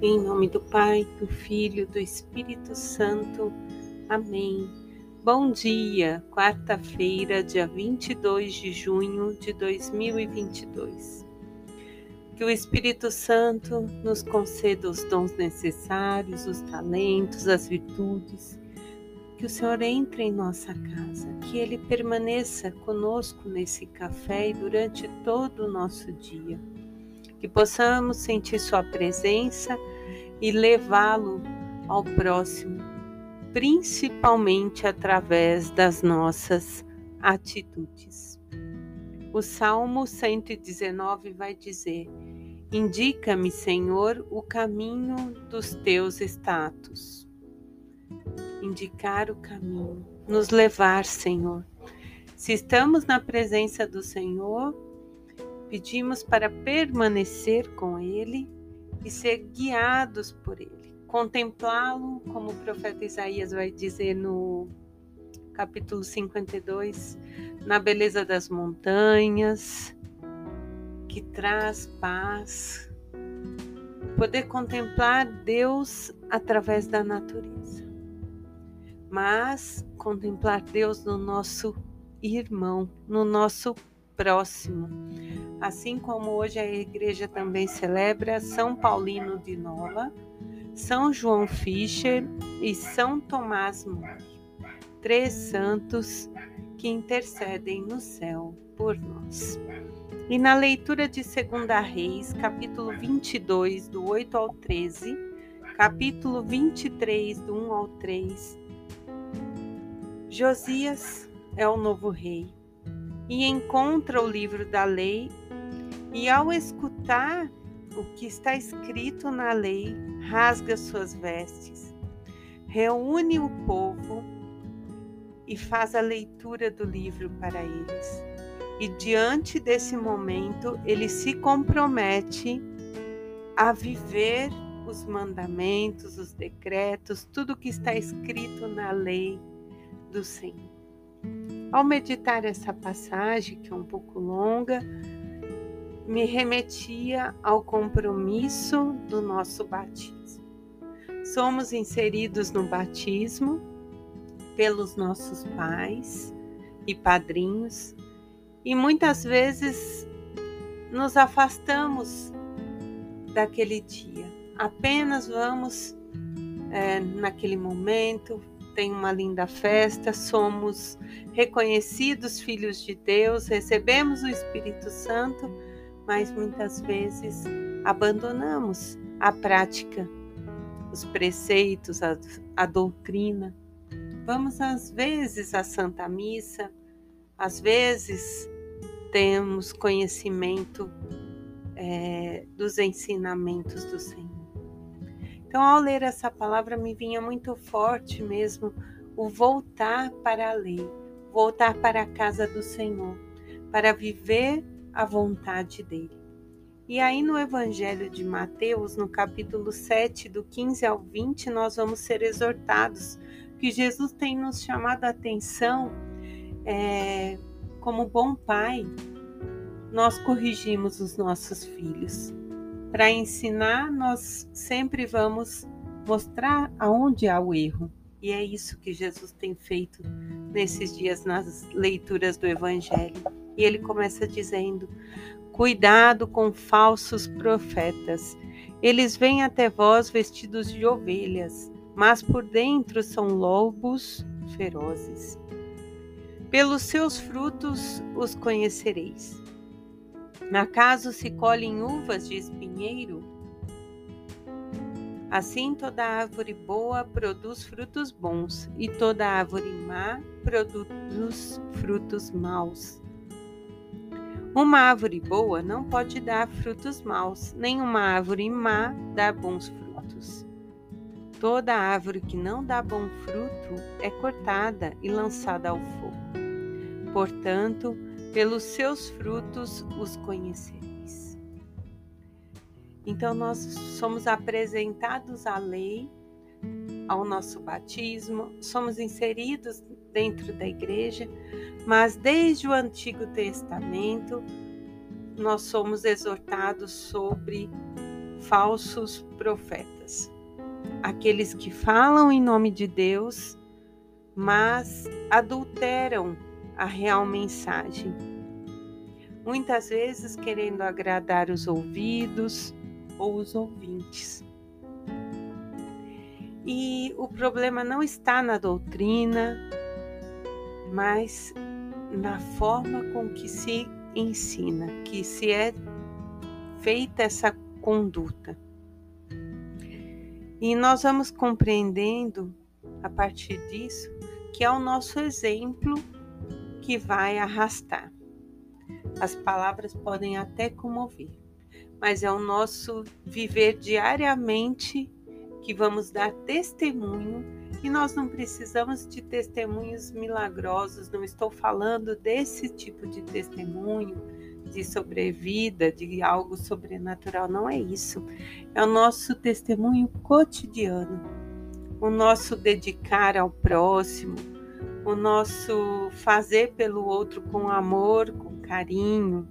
Em nome do Pai, do Filho, do Espírito Santo. Amém. Bom dia, quarta-feira, dia 22 de junho de 2022. Que o Espírito Santo nos conceda os dons necessários, os talentos, as virtudes. Que o Senhor entre em nossa casa, que Ele permaneça conosco nesse café e durante todo o nosso dia que possamos sentir Sua presença e levá-lo ao próximo, principalmente através das nossas atitudes. O Salmo 119 vai dizer: Indica-me, Senhor, o caminho dos teus status. Indicar o caminho, nos levar, Senhor. Se estamos na presença do Senhor, Pedimos para permanecer com Ele e ser guiados por Ele, contemplá-lo, como o profeta Isaías vai dizer no capítulo 52, na beleza das montanhas, que traz paz, poder contemplar Deus através da natureza, mas contemplar Deus no nosso irmão, no nosso próximo. Assim como hoje a igreja também celebra São Paulino de Nola, São João Fischer e São Tomás More, três santos que intercedem no céu por nós. E na leitura de 2 Reis, capítulo 22, do 8 ao 13, capítulo 23, do 1 ao 3, Josias é o novo rei e encontra o livro da lei, e ao escutar o que está escrito na lei, rasga suas vestes, reúne o povo e faz a leitura do livro para eles. E diante desse momento, ele se compromete a viver os mandamentos, os decretos, tudo que está escrito na lei do Senhor. Ao meditar essa passagem, que é um pouco longa, me remetia ao compromisso do nosso batismo. Somos inseridos no batismo pelos nossos pais e padrinhos e muitas vezes nos afastamos daquele dia. Apenas vamos é, naquele momento, tem uma linda festa, somos reconhecidos filhos de Deus, recebemos o Espírito Santo, mas muitas vezes abandonamos a prática, os preceitos, a, a doutrina. Vamos às vezes à Santa Missa, às vezes temos conhecimento é, dos ensinamentos do Senhor. Então, ao ler essa palavra, me vinha muito forte mesmo o voltar para a lei, voltar para a casa do Senhor, para viver a vontade dele. E aí no Evangelho de Mateus, no capítulo 7, do 15 ao 20, nós vamos ser exortados que Jesus tem nos chamado a atenção é, como bom pai, nós corrigimos os nossos filhos. Para ensinar, nós sempre vamos mostrar aonde há o erro. E é isso que Jesus tem feito nesses dias nas leituras do Evangelho. E ele começa dizendo: Cuidado com falsos profetas. Eles vêm até vós vestidos de ovelhas, mas por dentro são lobos ferozes. Pelos seus frutos os conhecereis. Acaso se colhem uvas de espinheiro? Assim toda árvore boa produz frutos bons, e toda árvore má produz frutos maus. Uma árvore boa não pode dar frutos maus, nem uma árvore má dá bons frutos. Toda árvore que não dá bom fruto é cortada e lançada ao fogo. Portanto, pelos seus frutos os conhecereis. Então, nós somos apresentados à lei, ao nosso batismo, somos inseridos dentro da igreja, mas desde o Antigo Testamento nós somos exortados sobre falsos profetas, aqueles que falam em nome de Deus, mas adulteram a real mensagem. Muitas vezes querendo agradar os ouvidos ou os ouvintes. E o problema não está na doutrina, mas na forma com que se ensina, que se é feita essa conduta. E nós vamos compreendendo a partir disso que é o nosso exemplo que vai arrastar. As palavras podem até comover, mas é o nosso viver diariamente que vamos dar testemunho e nós não precisamos de testemunhos milagrosos, não estou falando desse tipo de testemunho de sobrevida, de algo sobrenatural, não é isso. É o nosso testemunho cotidiano, o nosso dedicar ao próximo, o nosso fazer pelo outro com amor, com carinho.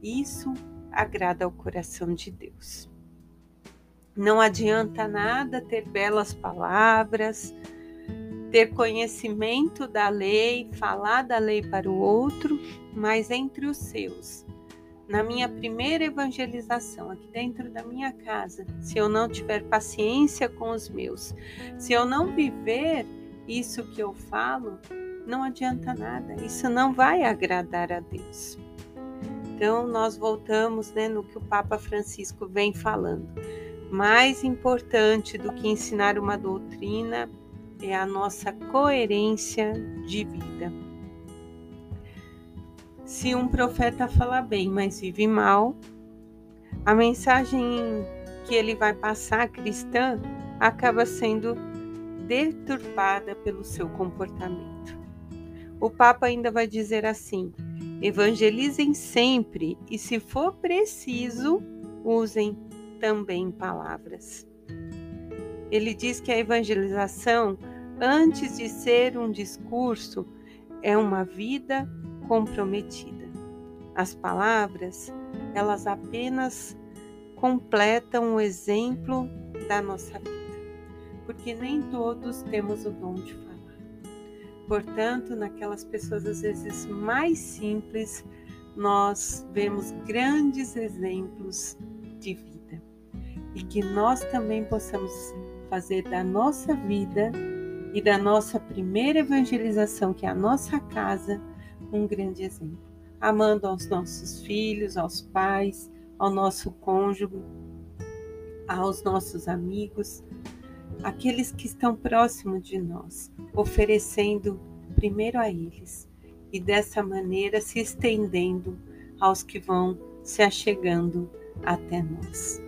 Isso agrada ao coração de Deus. Não adianta nada ter belas palavras, ter conhecimento da lei, falar da lei para o outro, mas entre os seus. Na minha primeira evangelização, aqui dentro da minha casa, se eu não tiver paciência com os meus, se eu não viver isso que eu falo, não adianta nada. Isso não vai agradar a Deus. Então, nós voltamos né, no que o Papa Francisco vem falando. Mais importante do que ensinar uma doutrina é a nossa coerência de vida. Se um profeta fala bem, mas vive mal, a mensagem que ele vai passar cristã acaba sendo deturpada pelo seu comportamento. O Papa ainda vai dizer assim: evangelizem sempre e, se for preciso, usem também palavras. Ele diz que a evangelização, antes de ser um discurso, é uma vida comprometida. As palavras, elas apenas completam o exemplo da nossa vida, porque nem todos temos o dom de falar. Portanto, naquelas pessoas às vezes mais simples, nós vemos grandes exemplos de vida e que nós também possamos fazer da nossa vida e da nossa primeira evangelização, que é a nossa casa, um grande exemplo. Amando aos nossos filhos, aos pais, ao nosso cônjuge, aos nossos amigos, aqueles que estão próximos de nós, oferecendo primeiro a eles e dessa maneira se estendendo aos que vão se achegando até nós.